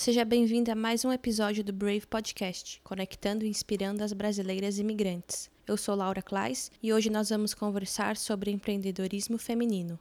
Seja bem-vindo a mais um episódio do Brave Podcast, conectando e inspirando as brasileiras imigrantes. Eu sou Laura Klaes e hoje nós vamos conversar sobre empreendedorismo feminino.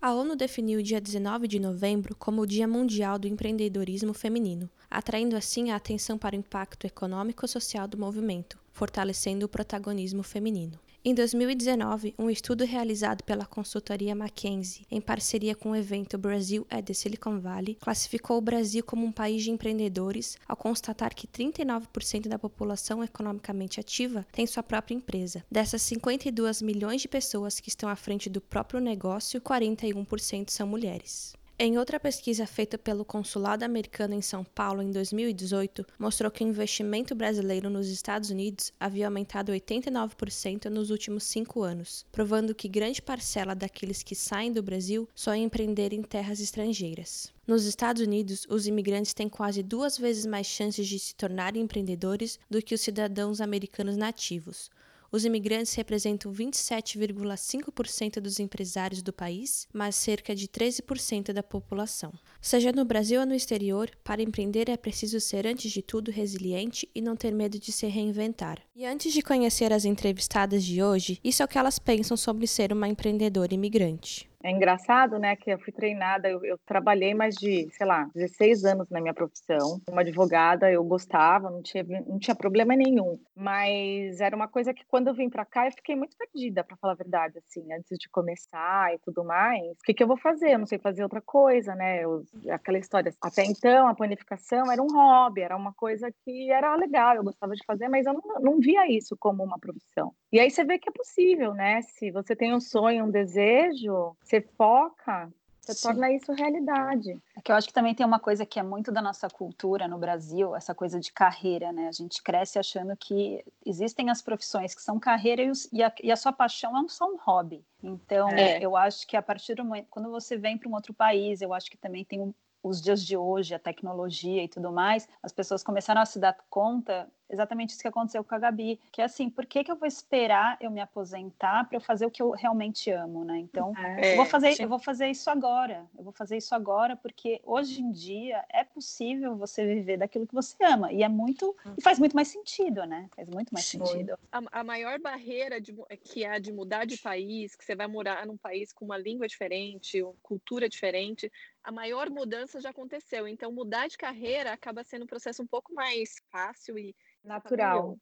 A ONU definiu o dia 19 de novembro como o Dia Mundial do Empreendedorismo Feminino, atraindo assim a atenção para o impacto econômico e social do movimento, fortalecendo o protagonismo feminino. Em 2019, um estudo realizado pela consultoria McKinsey, em parceria com o evento Brasil at the Silicon Valley, classificou o Brasil como um país de empreendedores, ao constatar que 39% da população economicamente ativa tem sua própria empresa. Dessas 52 milhões de pessoas que estão à frente do próprio negócio, 41% são mulheres. Em outra pesquisa feita pelo Consulado Americano em São Paulo em 2018, mostrou que o investimento brasileiro nos Estados Unidos havia aumentado 89% nos últimos cinco anos, provando que grande parcela daqueles que saem do Brasil sonham empreender em terras estrangeiras. Nos Estados Unidos, os imigrantes têm quase duas vezes mais chances de se tornarem empreendedores do que os cidadãos americanos nativos, os imigrantes representam 27,5% dos empresários do país, mas cerca de 13% da população. Seja no Brasil ou no exterior, para empreender é preciso ser, antes de tudo, resiliente e não ter medo de se reinventar. E antes de conhecer as entrevistadas de hoje, isso é o que elas pensam sobre ser uma empreendedora imigrante. É engraçado, né, que eu fui treinada, eu, eu, trabalhei mais de, sei lá, 16 anos na minha profissão. Uma advogada, eu gostava, não tinha, não tinha problema nenhum. Mas era uma coisa que quando eu vim para cá, eu fiquei muito perdida, para falar a verdade, assim, antes de começar e tudo mais. O que, que eu vou fazer? Eu não sei fazer outra coisa, né? Eu, aquela história. Até então, a panificação era um hobby, era uma coisa que era legal, eu gostava de fazer, mas eu não, não via isso como uma profissão. E aí você vê que é possível, né? Se você tem um sonho, um desejo, você foca, você Sim. torna isso realidade. É que eu acho que também tem uma coisa que é muito da nossa cultura no Brasil, essa coisa de carreira, né? A gente cresce achando que existem as profissões que são carreira e, os, e, a, e a, sua paixão é só um hobby. Então, é. eu acho que a partir do momento, quando você vem para um outro país, eu acho que também tem um, os dias de hoje, a tecnologia e tudo mais, as pessoas começaram a se dar conta exatamente isso que aconteceu com a Gabi, que é assim, por que, que eu vou esperar eu me aposentar para eu fazer o que eu realmente amo, né? Então, é, eu vou fazer, eu vou fazer isso agora. Eu vou fazer isso agora porque hoje em dia é possível você viver daquilo que você ama e é muito e faz muito mais sentido, né? Faz muito mais Sim. sentido. A, a maior barreira de, que é de mudar de país, que você vai morar num país com uma língua diferente, uma cultura diferente, a maior mudança já aconteceu. Então, mudar de carreira acaba sendo um processo um pouco mais fácil e natural.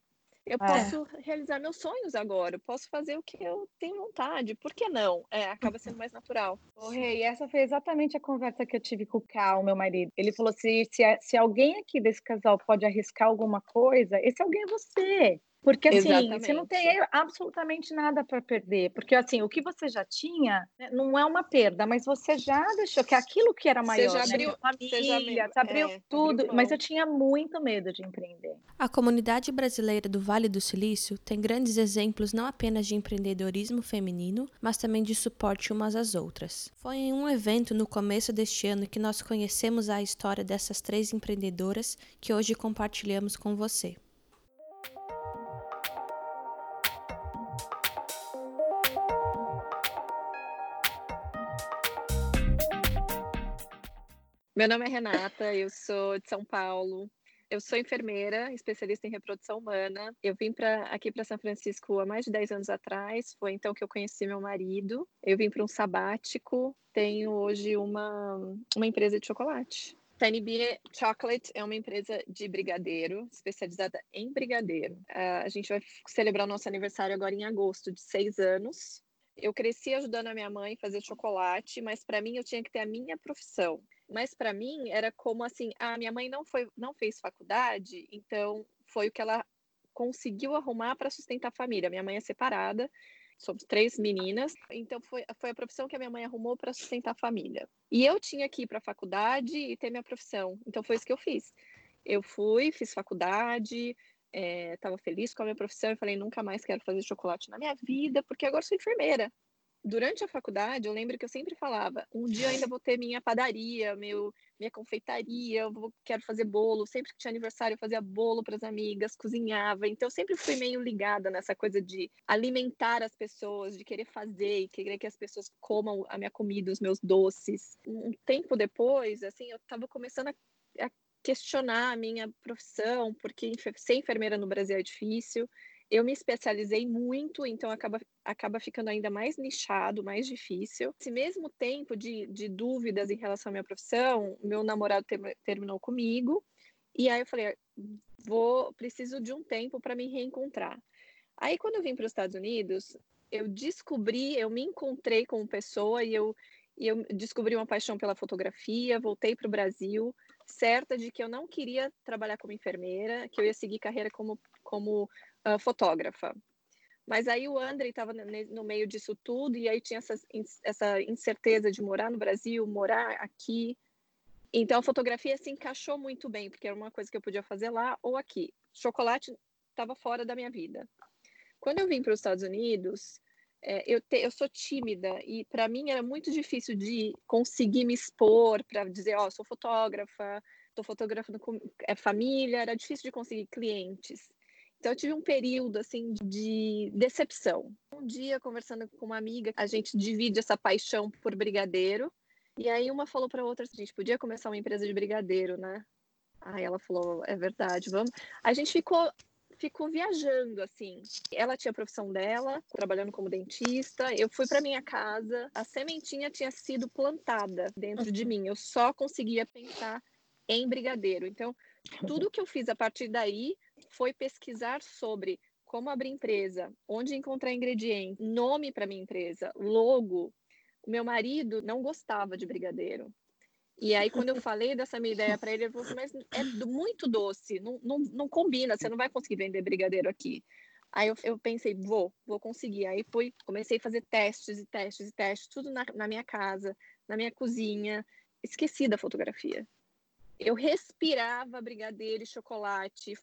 Eu é. posso realizar meus sonhos agora, eu posso fazer o que eu tenho vontade, por que não? É, acaba sendo mais natural. Ô, Rei, essa foi exatamente a conversa que eu tive com o Cal, meu marido. Ele falou assim: se, se alguém aqui desse casal pode arriscar alguma coisa, esse alguém é você. Porque assim, Exatamente. você não tem absolutamente nada para perder. Porque assim, o que você já tinha né, não é uma perda, mas você já deixou que aquilo que era maior, você já abriu, né? família, você já abriu, você abriu é, tudo, abriu mas eu tinha muito medo de empreender. A comunidade brasileira do Vale do Silício tem grandes exemplos não apenas de empreendedorismo feminino, mas também de suporte umas às outras. Foi em um evento no começo deste ano que nós conhecemos a história dessas três empreendedoras que hoje compartilhamos com você. Meu nome é Renata, eu sou de São Paulo. Eu sou enfermeira, especialista em reprodução humana. Eu vim para aqui para São Francisco há mais de 10 anos atrás. Foi então que eu conheci meu marido. Eu vim para um sabático. Tenho hoje uma, uma empresa de chocolate. Tiny Bee Chocolate é uma empresa de brigadeiro, especializada em brigadeiro. Uh, a gente vai celebrar o nosso aniversário agora em agosto, de seis anos. Eu cresci ajudando a minha mãe a fazer chocolate, mas para mim eu tinha que ter a minha profissão. Mas para mim era como assim, a minha mãe não foi, não fez faculdade, então foi o que ela conseguiu arrumar para sustentar a família. Minha mãe é separada, somos três meninas, então foi, foi a profissão que a minha mãe arrumou para sustentar a família. E eu tinha que ir para a faculdade e ter minha profissão, então foi isso que eu fiz. Eu fui, fiz faculdade, estava é, feliz com a minha profissão e falei, nunca mais quero fazer chocolate na minha vida, porque agora sou enfermeira. Durante a faculdade, eu lembro que eu sempre falava: um dia ainda vou ter minha padaria, meu, minha confeitaria, eu vou, quero fazer bolo. Sempre que tinha aniversário, eu fazia bolo para as amigas, cozinhava. Então, eu sempre fui meio ligada nessa coisa de alimentar as pessoas, de querer fazer e querer que as pessoas comam a minha comida, os meus doces. Um tempo depois, assim, eu estava começando a, a questionar a minha profissão, porque ser enfermeira no Brasil é difícil eu me especializei muito, então acaba, acaba ficando ainda mais nichado, mais difícil. Esse mesmo tempo de, de dúvidas em relação à minha profissão, meu namorado ter, terminou comigo, e aí eu falei, vou, preciso de um tempo para me reencontrar. Aí quando eu vim para os Estados Unidos, eu descobri, eu me encontrei como pessoa e eu, e eu descobri uma paixão pela fotografia, voltei para o Brasil, certa de que eu não queria trabalhar como enfermeira, que eu ia seguir carreira como, como uh, fotógrafa. Mas aí o André estava no meio disso tudo, e aí tinha essa, essa incerteza de morar no Brasil, morar aqui. Então a fotografia se encaixou muito bem, porque era uma coisa que eu podia fazer lá ou aqui. Chocolate estava fora da minha vida. Quando eu vim para os Estados Unidos, é, eu, te, eu sou tímida e para mim era muito difícil de conseguir me expor para dizer, ó, oh, sou fotógrafa, estou fotografando com é, família, era difícil de conseguir clientes. Então eu tive um período assim de decepção. Um dia conversando com uma amiga, a gente divide essa paixão por brigadeiro. E aí uma falou para outra, a gente podia começar uma empresa de brigadeiro, né? Aí ela falou, é verdade, vamos. A gente ficou ficou viajando assim. Ela tinha a profissão dela, trabalhando como dentista. Eu fui para minha casa, a sementinha tinha sido plantada dentro de mim. Eu só conseguia pensar em brigadeiro. Então, tudo que eu fiz a partir daí foi pesquisar sobre como abrir empresa, onde encontrar ingrediente, nome para minha empresa, logo. O meu marido não gostava de brigadeiro. E aí, quando eu falei dessa minha ideia para ele, ele falou assim, mas é muito doce, não, não, não combina, você não vai conseguir vender brigadeiro aqui. Aí eu, eu, pensei, vou, vou conseguir. Aí fui, comecei a fazer testes e testes e testes, tudo na, na minha casa, na minha cozinha. Esqueci da fotografia. Eu respirava brigadeiro e chocolate,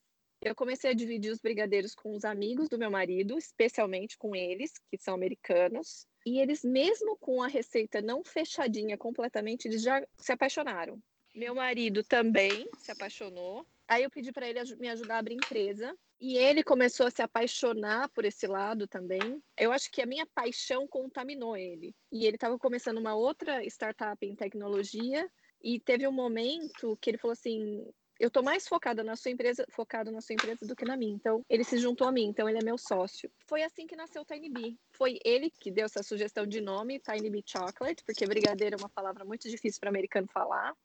eu comecei a dividir os brigadeiros com os amigos do meu marido, especialmente com eles, que são americanos. E eles, mesmo com a receita não fechadinha completamente, eles já se apaixonaram. Meu marido também se apaixonou. Aí eu pedi para ele me ajudar a abrir empresa. E ele começou a se apaixonar por esse lado também. Eu acho que a minha paixão contaminou ele. E ele estava começando uma outra startup em tecnologia. E teve um momento que ele falou assim: eu tô mais focada na sua empresa, focado na sua empresa do que na minha. Então, ele se juntou a mim, então ele é meu sócio. Foi assim que nasceu o Tiny Bee. Foi ele que deu essa sugestão de nome, Tiny Bee Chocolate, porque brigadeiro é uma palavra muito difícil para americano falar.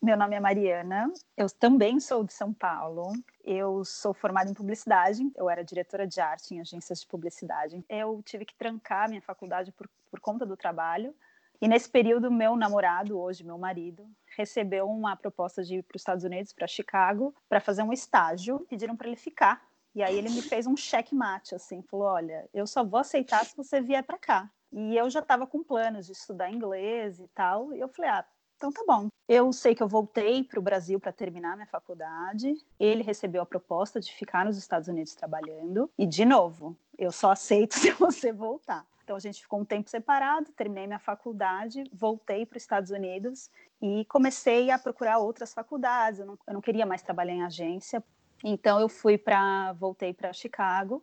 Meu nome é Mariana, eu também sou de São Paulo. Eu sou formada em publicidade, eu era diretora de arte em agências de publicidade. Eu tive que trancar minha faculdade por, por conta do trabalho. E nesse período, meu namorado, hoje meu marido, recebeu uma proposta de ir para os Estados Unidos, para Chicago, para fazer um estágio. Pediram para ele ficar. E aí ele me fez um checkmate, assim, falou: olha, eu só vou aceitar se você vier para cá. E eu já estava com planos de estudar inglês e tal. E eu falei: ah, então tá bom. Eu sei que eu voltei para o Brasil para terminar minha faculdade. Ele recebeu a proposta de ficar nos Estados Unidos trabalhando. E, de novo, eu só aceito se você voltar. Então a gente ficou um tempo separado, terminei minha faculdade, voltei para os Estados Unidos e comecei a procurar outras faculdades. Eu não, eu não queria mais trabalhar em agência, então eu fui para, voltei para Chicago.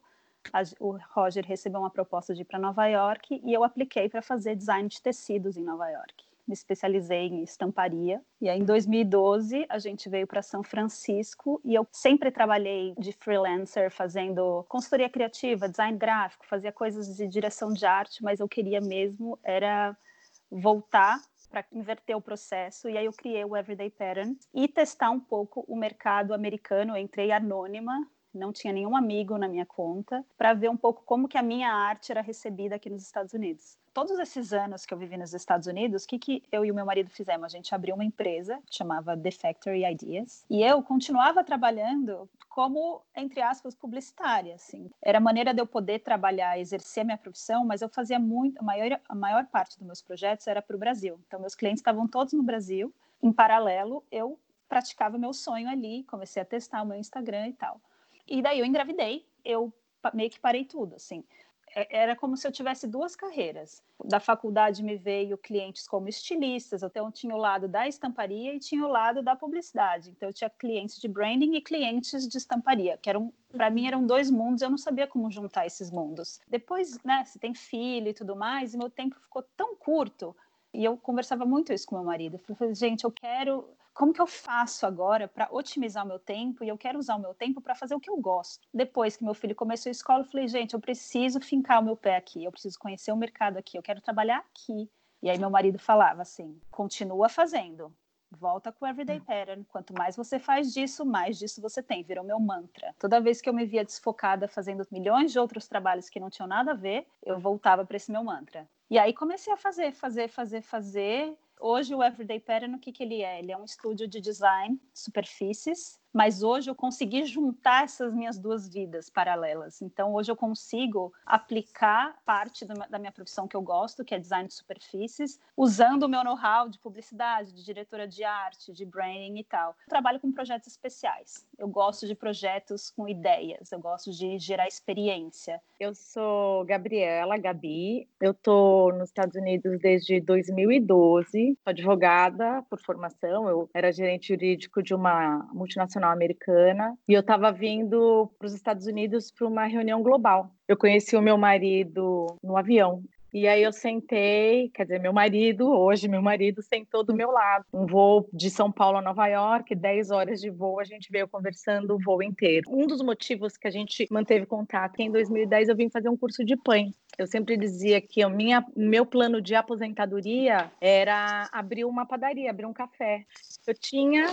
A, o Roger recebeu uma proposta de ir para Nova York e eu apliquei para fazer design de tecidos em Nova York me especializei em estamparia. E aí, em 2012, a gente veio para São Francisco e eu sempre trabalhei de freelancer, fazendo consultoria criativa, design gráfico, fazia coisas de direção de arte, mas eu queria mesmo era voltar para inverter o processo. E aí eu criei o Everyday Pattern e testar um pouco o mercado americano. Eu entrei anônima, não tinha nenhum amigo na minha conta, para ver um pouco como que a minha arte era recebida aqui nos Estados Unidos todos esses anos que eu vivi nos Estados Unidos, o que, que eu e o meu marido fizemos? A gente abriu uma empresa que chamava The Factory Ideas e eu continuava trabalhando como, entre aspas, publicitária. Assim. Era a maneira de eu poder trabalhar, exercer minha profissão, mas eu fazia muito, a maior, a maior parte dos meus projetos era para o Brasil. Então, meus clientes estavam todos no Brasil. Em paralelo, eu praticava meu sonho ali, comecei a testar o meu Instagram e tal. E daí eu engravidei, eu meio que parei tudo, assim é, era como se eu tivesse duas carreiras. Da faculdade me veio clientes como estilistas, então eu tinha o lado da estamparia e tinha o lado da publicidade. Então eu tinha clientes de branding e clientes de estamparia, que eram para mim eram dois mundos, eu não sabia como juntar esses mundos. Depois, né, você tem filho e tudo mais, meu tempo ficou tão curto, e eu conversava muito isso com meu marido. Eu falei, gente, eu quero como que eu faço agora para otimizar o meu tempo? E eu quero usar o meu tempo para fazer o que eu gosto. Depois que meu filho começou a escola, eu falei, gente, eu preciso fincar o meu pé aqui, eu preciso conhecer o mercado aqui, eu quero trabalhar aqui. E aí meu marido falava assim: continua fazendo, volta com o Everyday hum. Pattern. Quanto mais você faz disso, mais disso você tem. Virou meu mantra. Toda vez que eu me via desfocada fazendo milhões de outros trabalhos que não tinham nada a ver, eu voltava para esse meu mantra. E aí comecei a fazer, fazer, fazer, fazer. Hoje o Everyday Pattern, o que, que ele é? Ele é um estúdio de design, superfícies, mas hoje eu consegui juntar essas minhas duas vidas paralelas. Então, hoje eu consigo aplicar parte da minha profissão que eu gosto, que é design de superfícies, usando o meu know-how de publicidade, de diretora de arte, de branding e tal. Eu trabalho com projetos especiais. Eu gosto de projetos com ideias, eu gosto de gerar experiência. Eu sou Gabriela Gabi, eu estou nos Estados Unidos desde 2012, sou advogada por formação, eu era gerente jurídico de uma multinacional americana e eu estava vindo para os Estados Unidos para uma reunião global. Eu conheci o meu marido no avião. E aí eu sentei, quer dizer, meu marido, hoje meu marido, sentou do meu lado. Um voo de São Paulo a Nova York, 10 horas de voo, a gente veio conversando o voo inteiro. Um dos motivos que a gente manteve contato, em 2010 eu vim fazer um curso de pães. Eu sempre dizia que o meu plano de aposentadoria era abrir uma padaria, abrir um café. Eu tinha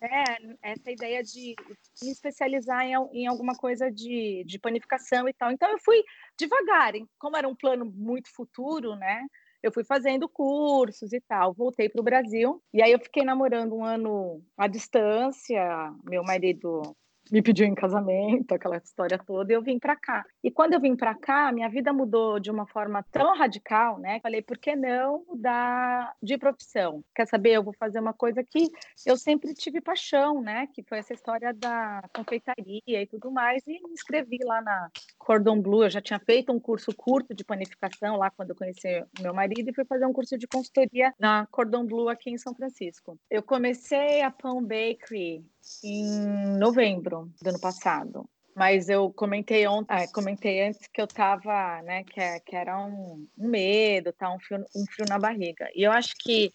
é, essa ideia de me especializar em, em alguma coisa de, de panificação e tal. Então eu fui devagar, como era um plano muito futuro, né? Eu fui fazendo cursos e tal, voltei para o Brasil e aí eu fiquei namorando um ano à distância. Meu marido me pediu em casamento, aquela história toda, e eu vim para cá. E quando eu vim para cá, minha vida mudou de uma forma tão radical, né? Falei, por que não mudar de profissão? Quer saber? Eu vou fazer uma coisa que eu sempre tive paixão, né? Que foi essa história da confeitaria e tudo mais, e me inscrevi lá na Cordon Bleu. Eu já tinha feito um curso curto de panificação lá quando eu conheci meu marido e fui fazer um curso de consultoria na Cordon Bleu aqui em São Francisco. Eu comecei a Pão Bakery em novembro do ano passado. Mas eu comentei ontem, ah, comentei antes que eu tava, né, que, é, que era um, um medo, tá, um frio, um frio na barriga. E eu acho que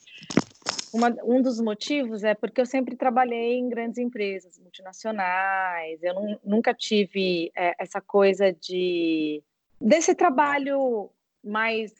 uma, um dos motivos é porque eu sempre trabalhei em grandes empresas multinacionais, eu não, nunca tive é, essa coisa de desse trabalho mais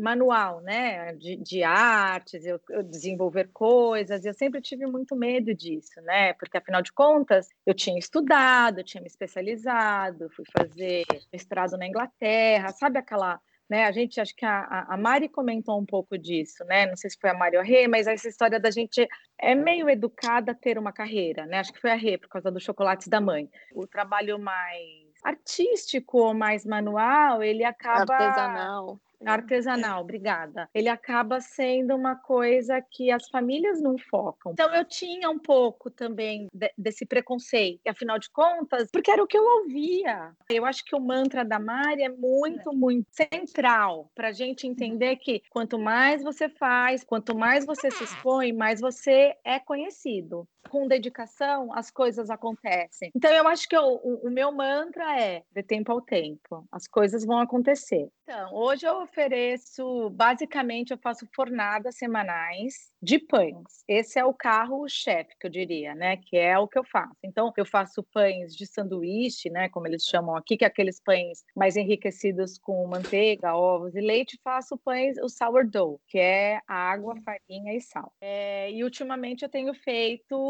manual, né, de, de artes, eu, eu, desenvolver coisas, eu sempre tive muito medo disso, né, porque afinal de contas eu tinha estudado, eu tinha me especializado, fui fazer mestrado na Inglaterra, sabe aquela, né, a gente, acho que a, a Mari comentou um pouco disso, né, não sei se foi a Mari ou a Rê, mas essa história da gente é meio educada a ter uma carreira, né, acho que foi a Rê, por causa dos chocolates da mãe, o trabalho mais artístico ou mais manual, ele acaba... Artesanal Artesanal, obrigada. Ele acaba sendo uma coisa que as famílias não focam. Então eu tinha um pouco também de, desse preconceito, afinal de contas, porque era o que eu ouvia. Eu acho que o mantra da Mari é muito, muito central para a gente entender que quanto mais você faz, quanto mais você se expõe, mais você é conhecido. Com dedicação, as coisas acontecem. Então eu acho que eu, o, o meu mantra é de tempo ao tempo. As coisas vão acontecer. Então, hoje eu ofereço, basicamente, eu faço fornadas semanais de pães. Esse é o carro-chefe, que eu diria, né? Que é o que eu faço. Então, eu faço pães de sanduíche, né? Como eles chamam aqui, que é aqueles pães mais enriquecidos com manteiga, ovos e leite. Faço pães, o sourdough, que é água, farinha e sal. É, e ultimamente eu tenho feito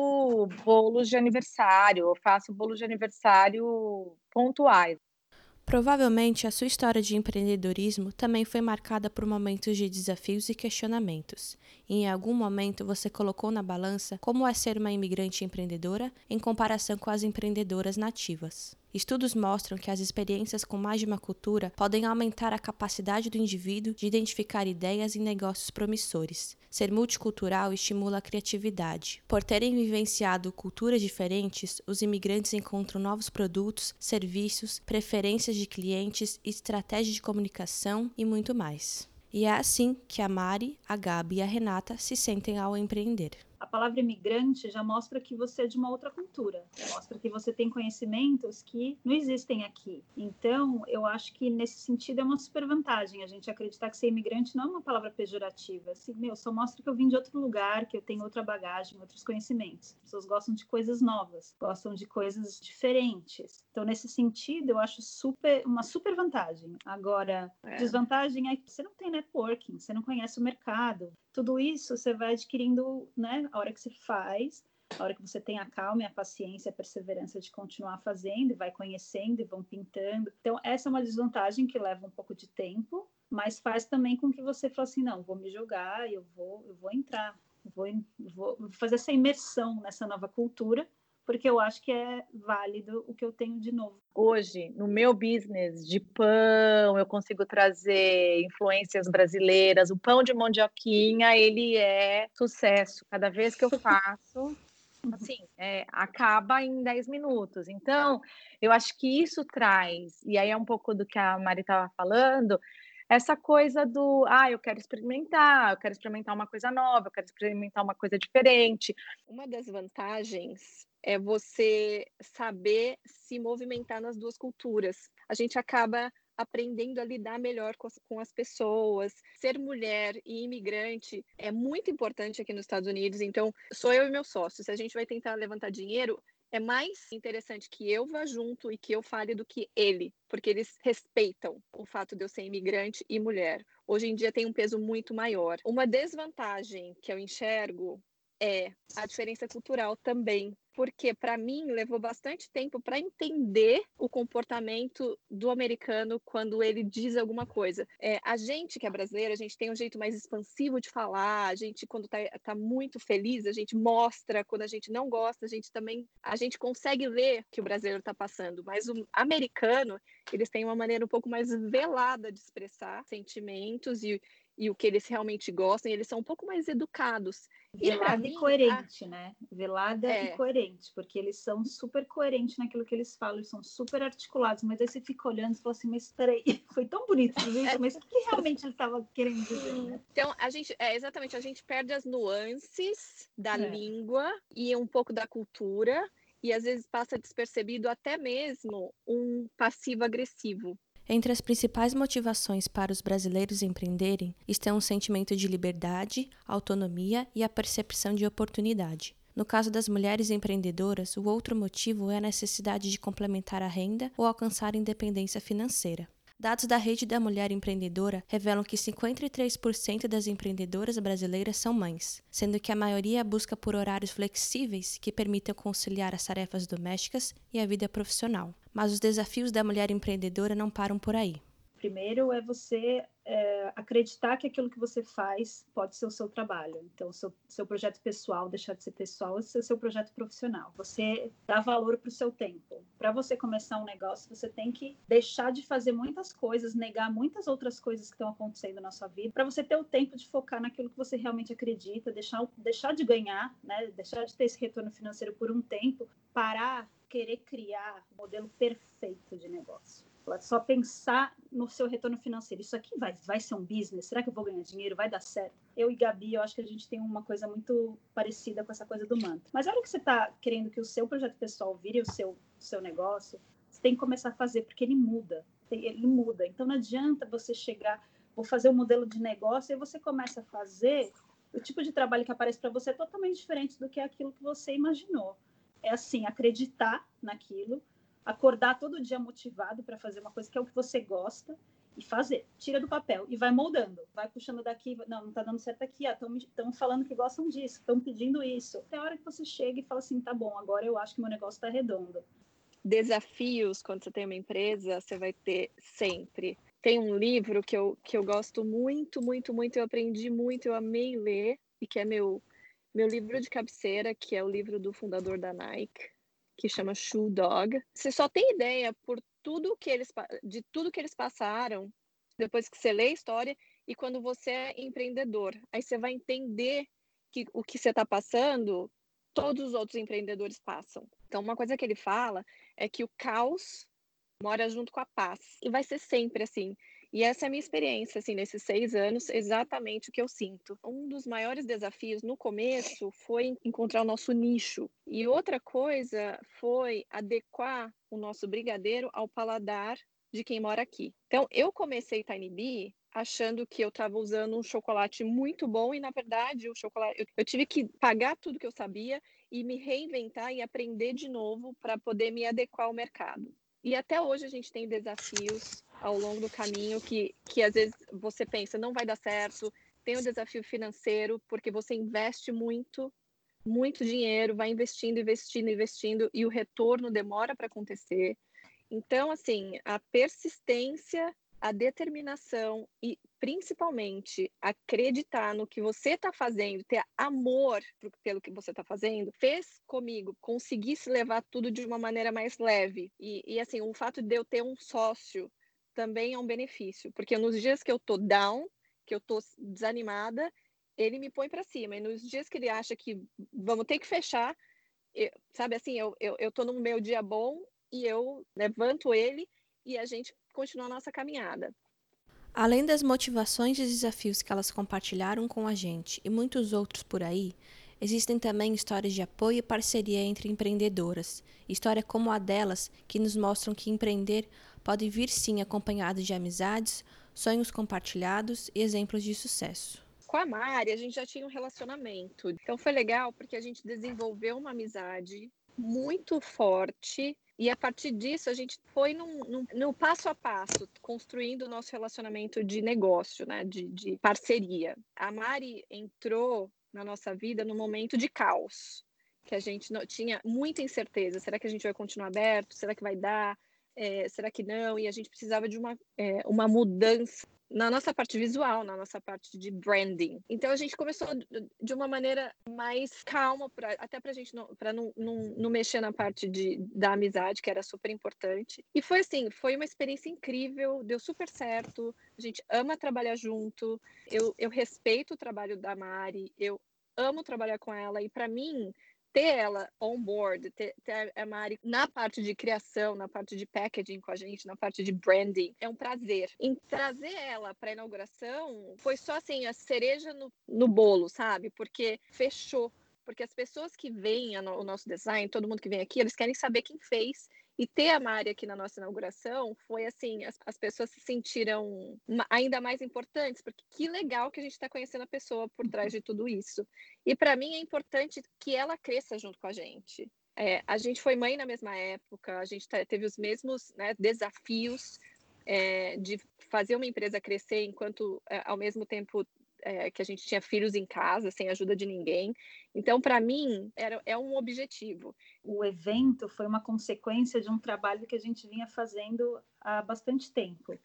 bolos de aniversário. Eu faço bolos de aniversário pontuais. Provavelmente a sua história de empreendedorismo também foi marcada por momentos de desafios e questionamentos. E em algum momento você colocou na balança como é ser uma imigrante empreendedora em comparação com as empreendedoras nativas. Estudos mostram que as experiências com mais de uma cultura podem aumentar a capacidade do indivíduo de identificar ideias e negócios promissores. Ser multicultural estimula a criatividade. Por terem vivenciado culturas diferentes, os imigrantes encontram novos produtos, serviços, preferências de clientes, estratégias de comunicação e muito mais. E é assim que a Mari, a Gabi e a Renata se sentem ao empreender a palavra imigrante já mostra que você é de uma outra cultura, mostra que você tem conhecimentos que não existem aqui. Então, eu acho que nesse sentido é uma super vantagem a gente acreditar que ser imigrante não é uma palavra pejorativa. Assim, meu, só mostra que eu vim de outro lugar, que eu tenho outra bagagem, outros conhecimentos. As pessoas gostam de coisas novas, gostam de coisas diferentes. Então, nesse sentido, eu acho super uma super vantagem. Agora, é. desvantagem é que você não tem networking, você não conhece o mercado, tudo isso você vai adquirindo, né, a hora que você faz, a hora que você tem a calma e a paciência, a perseverança de continuar fazendo, e vai conhecendo e vão pintando. Então, essa é uma desvantagem que leva um pouco de tempo, mas faz também com que você fale assim, não, vou me jogar, eu vou, eu vou entrar, vou, vou fazer essa imersão nessa nova cultura porque eu acho que é válido o que eu tenho de novo. Hoje, no meu business de pão, eu consigo trazer influências brasileiras. O pão de mandioquinha, ele é sucesso. Cada vez que eu faço, assim, é, acaba em 10 minutos. Então, eu acho que isso traz, e aí é um pouco do que a Mari estava falando, essa coisa do, ah, eu quero experimentar, eu quero experimentar uma coisa nova, eu quero experimentar uma coisa diferente. Uma das vantagens é você saber se movimentar nas duas culturas. A gente acaba aprendendo a lidar melhor com as, com as, pessoas. Ser mulher e imigrante é muito importante aqui nos Estados Unidos. Então, sou eu e meu sócio. Se a gente vai tentar levantar dinheiro, é mais interessante que eu vá junto e que eu fale do que ele, porque eles respeitam o fato de eu ser imigrante e mulher. Hoje em dia tem um peso muito maior. Uma desvantagem que eu enxergo é a diferença cultural também, porque para mim levou bastante tempo para entender o comportamento do americano quando ele diz alguma coisa. É, a gente que é brasileira, a gente tem um jeito mais expansivo de falar, a gente quando está tá muito feliz, a gente mostra, quando a gente não gosta, a gente também, a gente consegue ler que o brasileiro está passando, mas o americano, eles têm uma maneira um pouco mais velada de expressar sentimentos e, e o que eles realmente gostam, e eles são um pouco mais educados. Velada e, e coerente, a... né? Velada é. e coerente, porque eles são super coerentes naquilo que eles falam, eles são super articulados, mas aí você fica olhando e fala assim, mas peraí, foi tão bonito isso, mas o que realmente ele estava querendo dizer? Né? Então, a gente, é exatamente, a gente perde as nuances da é. língua e um pouco da cultura, e às vezes passa despercebido até mesmo um passivo agressivo. Entre as principais motivações para os brasileiros empreenderem estão o sentimento de liberdade, autonomia e a percepção de oportunidade. No caso das mulheres empreendedoras, o outro motivo é a necessidade de complementar a renda ou alcançar independência financeira. Dados da Rede da Mulher Empreendedora revelam que 53% das empreendedoras brasileiras são mães, sendo que a maioria busca por horários flexíveis que permitam conciliar as tarefas domésticas e a vida profissional. Mas os desafios da mulher empreendedora não param por aí. Primeiro é você é, acreditar que aquilo que você faz pode ser o seu trabalho. Então, seu, seu projeto pessoal deixar de ser pessoal e ser seu projeto profissional. Você dá valor para o seu tempo. Para você começar um negócio, você tem que deixar de fazer muitas coisas, negar muitas outras coisas que estão acontecendo na sua vida, para você ter o tempo de focar naquilo que você realmente acredita, deixar, deixar de ganhar, né? deixar de ter esse retorno financeiro por um tempo, parar, querer criar o modelo perfeito de negócio só pensar no seu retorno financeiro. Isso aqui vai, vai ser um business? Será que eu vou ganhar dinheiro? Vai dar certo? Eu e Gabi, eu acho que a gente tem uma coisa muito parecida com essa coisa do manto. Mas a hora que você está querendo que o seu projeto pessoal vire o seu, seu negócio, você tem que começar a fazer, porque ele muda. Ele muda. Então não adianta você chegar, vou fazer um modelo de negócio, e você começa a fazer, o tipo de trabalho que aparece para você é totalmente diferente do que aquilo que você imaginou. É assim, acreditar naquilo, acordar todo dia motivado para fazer uma coisa que é o que você gosta e fazer. Tira do papel e vai moldando. Vai puxando daqui, não, não está dando certo aqui, estão falando que gostam disso, estão pedindo isso. Até a hora que você chega e fala assim, tá bom, agora eu acho que meu negócio está redondo. Desafios quando você tem uma empresa, você vai ter sempre. Tem um livro que eu, que eu gosto muito, muito, muito, eu aprendi muito, eu amei ler, e que é meu, meu livro de cabeceira, que é o livro do fundador da Nike, que chama Shoe Dog. Você só tem ideia por tudo que eles de tudo que eles passaram depois que você lê a história e quando você é empreendedor. Aí você vai entender que o que você está passando, todos os outros empreendedores passam. Então, uma coisa que ele fala é que o caos mora junto com a paz. E vai ser sempre assim. E essa é a minha experiência, assim, nesses seis anos, exatamente o que eu sinto. Um dos maiores desafios no começo foi encontrar o nosso nicho. E outra coisa foi adequar o nosso brigadeiro ao paladar de quem mora aqui. Então, eu comecei Tiny Bee achando que eu estava usando um chocolate muito bom e na verdade o chocolate eu, eu, tive que pagar tudo que eu sabia e me reinventar e aprender de novo para poder me adequar ao mercado. E até hoje a gente tem desafios ao longo do caminho que, que às vezes você pensa, não vai dar certo, tem o um desafio financeiro, porque você investe muito, muito dinheiro, vai investindo, investindo, investindo, e o retorno demora para acontecer. Então, assim, a persistência, a determinação e principalmente acreditar no que você está fazendo, ter amor pelo que você está fazendo, fez comigo conseguir se levar tudo de uma maneira mais leve. E, e, assim, o fato de eu ter um sócio também é um benefício, porque nos dias que eu tô down, que eu tô desanimada, ele me põe para cima. E nos dias que ele acha que vamos ter que fechar, eu, sabe assim, eu, eu, eu tô no meu dia bom e eu levanto ele e a gente continua a nossa caminhada. Além das motivações e desafios que elas compartilharam com a gente e muitos outros por aí, existem também histórias de apoio e parceria entre empreendedoras, histórias como a delas que nos mostram que empreender pode vir sim acompanhado de amizades, sonhos compartilhados e exemplos de sucesso. Com a Mari, a gente já tinha um relacionamento, então foi legal porque a gente desenvolveu uma amizade muito forte e a partir disso, a gente foi num, no passo a passo, construindo o nosso relacionamento de negócio, né? De, de parceria. A Mari entrou na nossa vida no momento de caos, que a gente não, tinha muita incerteza. Será que a gente vai continuar aberto? Será que vai dar? É, será que não? E a gente precisava de uma, é, uma mudança na nossa parte visual, na nossa parte de branding. Então a gente começou de uma maneira mais calma, pra, até para a gente não, pra não, não, não, mexer na parte de, da amizade, que era super importante. E foi assim, foi uma experiência incrível, deu super certo. A gente ama trabalhar junto. Eu, eu respeito o trabalho da Mari, eu amo trabalhar com ela e para mim ter ela on board, ter, ter a Mari na parte de criação, na parte de packaging com a gente, na parte de branding, é um prazer. Em trazer ela para a inauguração foi só assim a cereja no, no bolo, sabe? Porque fechou. Porque as pessoas que veem o nosso design, todo mundo que vem aqui, eles querem saber quem fez e ter a Mari aqui na nossa inauguração foi assim, as, as pessoas se sentiram ainda mais importantes, porque que legal que a gente está conhecendo a pessoa por trás de tudo isso. E para mim é importante que ela cresça junto com a gente. É, a gente foi mãe na mesma época, a gente tá, teve os mesmos né, desafios é, de fazer uma empresa crescer enquanto, é, ao mesmo tempo, é, que a gente tinha filhos em casa, sem ajuda de ninguém. Então, para mim, era, é um objetivo. O evento foi uma consequência de um trabalho que a gente vinha fazendo há bastante tempo.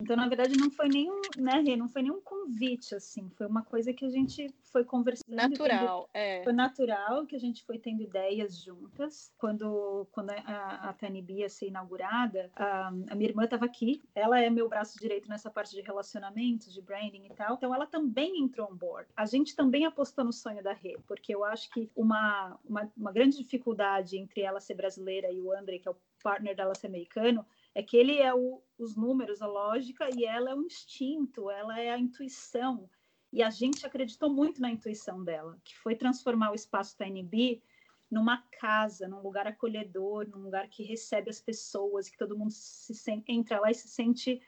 Então, na verdade, não foi nenhum, né, Rê? Não foi nenhum convite, assim. Foi uma coisa que a gente foi conversando. Natural, tendo, é. Foi natural que a gente foi tendo ideias juntas. Quando, quando a, a Tanibia ia ser inaugurada, a, a minha irmã estava aqui. Ela é meu braço direito nessa parte de relacionamentos, de branding e tal. Então, ela também entrou on board. A gente também apostou no sonho da Rê, porque eu acho que uma, uma, uma grande dificuldade entre ela ser brasileira e o André, que é o partner dela ser americano, é que ele é o, os números, a lógica, e ela é o instinto, ela é a intuição. E a gente acreditou muito na intuição dela, que foi transformar o espaço da NB numa casa, num lugar acolhedor, num lugar que recebe as pessoas, que todo mundo se entra lá e se sente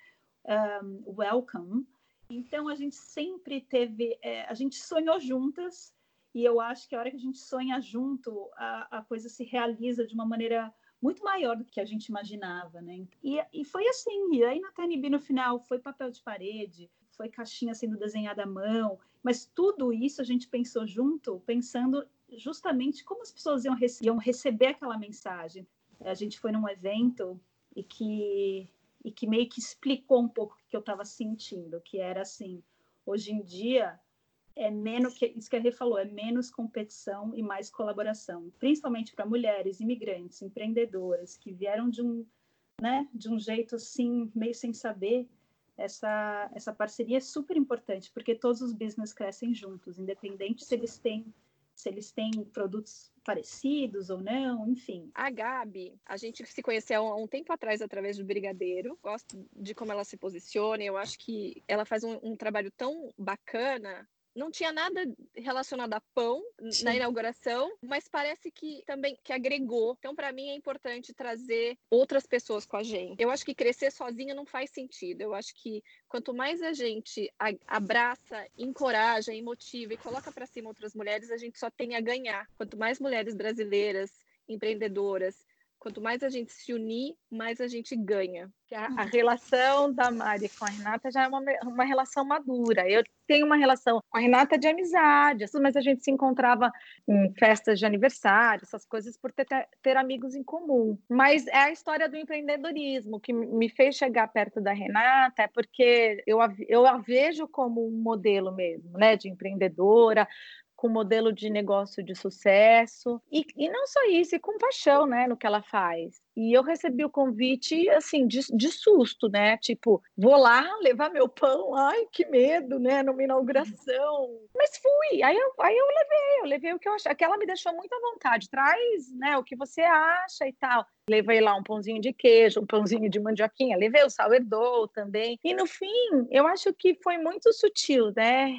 um, welcome. Então a gente sempre teve, é, a gente sonhou juntas e eu acho que a hora que a gente sonha junto, a, a coisa se realiza de uma maneira muito maior do que a gente imaginava, né? E, e foi assim, e aí na TNB no final foi papel de parede, foi caixinha sendo desenhada à mão, mas tudo isso a gente pensou junto, pensando justamente como as pessoas iam, rece iam receber aquela mensagem. A gente foi num evento e que, e que meio que explicou um pouco o que eu estava sentindo, que era assim, hoje em dia é menos que isso que a Rê falou, é menos competição e mais colaboração, principalmente para mulheres imigrantes, empreendedoras que vieram de um, né, de um jeito assim meio sem saber. Essa essa parceria é super importante porque todos os business crescem juntos, independente se eles têm se eles têm produtos parecidos ou não, enfim. A Gabi, a gente se conheceu há um tempo atrás através do Brigadeiro. Gosto de como ela se posiciona. Eu acho que ela faz um, um trabalho tão bacana não tinha nada relacionado a pão Sim. na inauguração, mas parece que também que agregou. Então, para mim é importante trazer outras pessoas com a gente. Eu acho que crescer sozinha não faz sentido. Eu acho que quanto mais a gente abraça, encoraja, motiva e coloca para cima outras mulheres, a gente só tem a ganhar. Quanto mais mulheres brasileiras empreendedoras Quanto mais a gente se unir, mais a gente ganha. A, a relação da Mari com a Renata já é uma, uma relação madura. Eu tenho uma relação com a Renata de amizade, mas a gente se encontrava em festas de aniversário, essas coisas, por ter, ter amigos em comum. Mas é a história do empreendedorismo que me fez chegar perto da Renata, é porque eu, eu a vejo como um modelo mesmo, né, de empreendedora, com modelo de negócio de sucesso e, e não só isso, e com paixão, né, no que ela faz. E eu recebi o convite, assim, de, de susto, né? Tipo, vou lá levar meu pão, ai, que medo, né? Numa inauguração. Mas fui, aí eu, aí eu levei, eu levei o que eu achei. Aquela me deixou muito à vontade. Traz, né, o que você acha e tal. Levei lá um pãozinho de queijo, um pãozinho de mandioquinha, levei o sourdough também. E no fim, eu acho que foi muito sutil, né?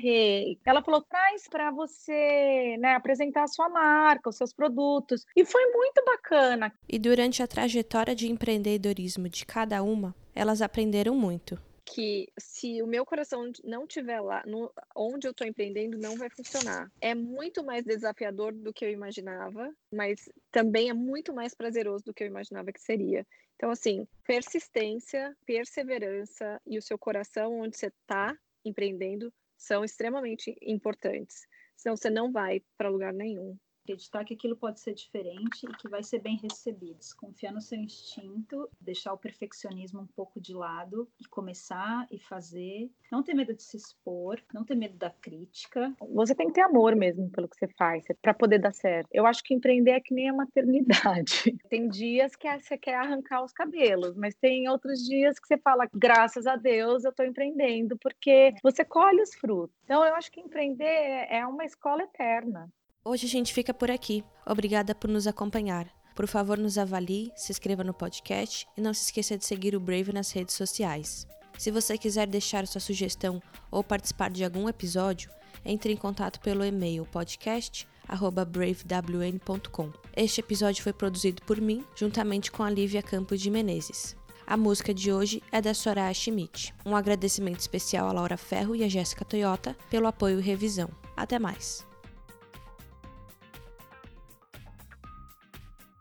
Ela falou: traz para você né, apresentar a sua marca, os seus produtos. E foi muito bacana. E durante a trajetória de empreendedorismo de cada uma, elas aprenderam muito. Que se o meu coração não estiver lá, no, onde eu estou empreendendo, não vai funcionar. É muito mais desafiador do que eu imaginava, mas também é muito mais prazeroso do que eu imaginava que seria. Então, assim, persistência, perseverança e o seu coração onde você está empreendendo são extremamente importantes. Senão você não vai para lugar nenhum acreditar que aquilo pode ser diferente e que vai ser bem recebido. Confiar no seu instinto, deixar o perfeccionismo um pouco de lado e começar e fazer. Não ter medo de se expor, não ter medo da crítica. Você tem que ter amor mesmo pelo que você faz para poder dar certo. Eu acho que empreender é que nem a maternidade. Tem dias que você quer arrancar os cabelos, mas tem outros dias que você fala, graças a Deus eu estou empreendendo, porque você colhe os frutos. Então eu acho que empreender é uma escola eterna. Hoje a gente fica por aqui. Obrigada por nos acompanhar. Por favor, nos avalie, se inscreva no podcast e não se esqueça de seguir o Brave nas redes sociais. Se você quiser deixar sua sugestão ou participar de algum episódio, entre em contato pelo e-mail podcast@bravewn.com. Este episódio foi produzido por mim, juntamente com a Lívia Campos de Menezes. A música de hoje é da Soraya Schmidt. Um agradecimento especial a Laura Ferro e a Jéssica Toyota pelo apoio e revisão. Até mais!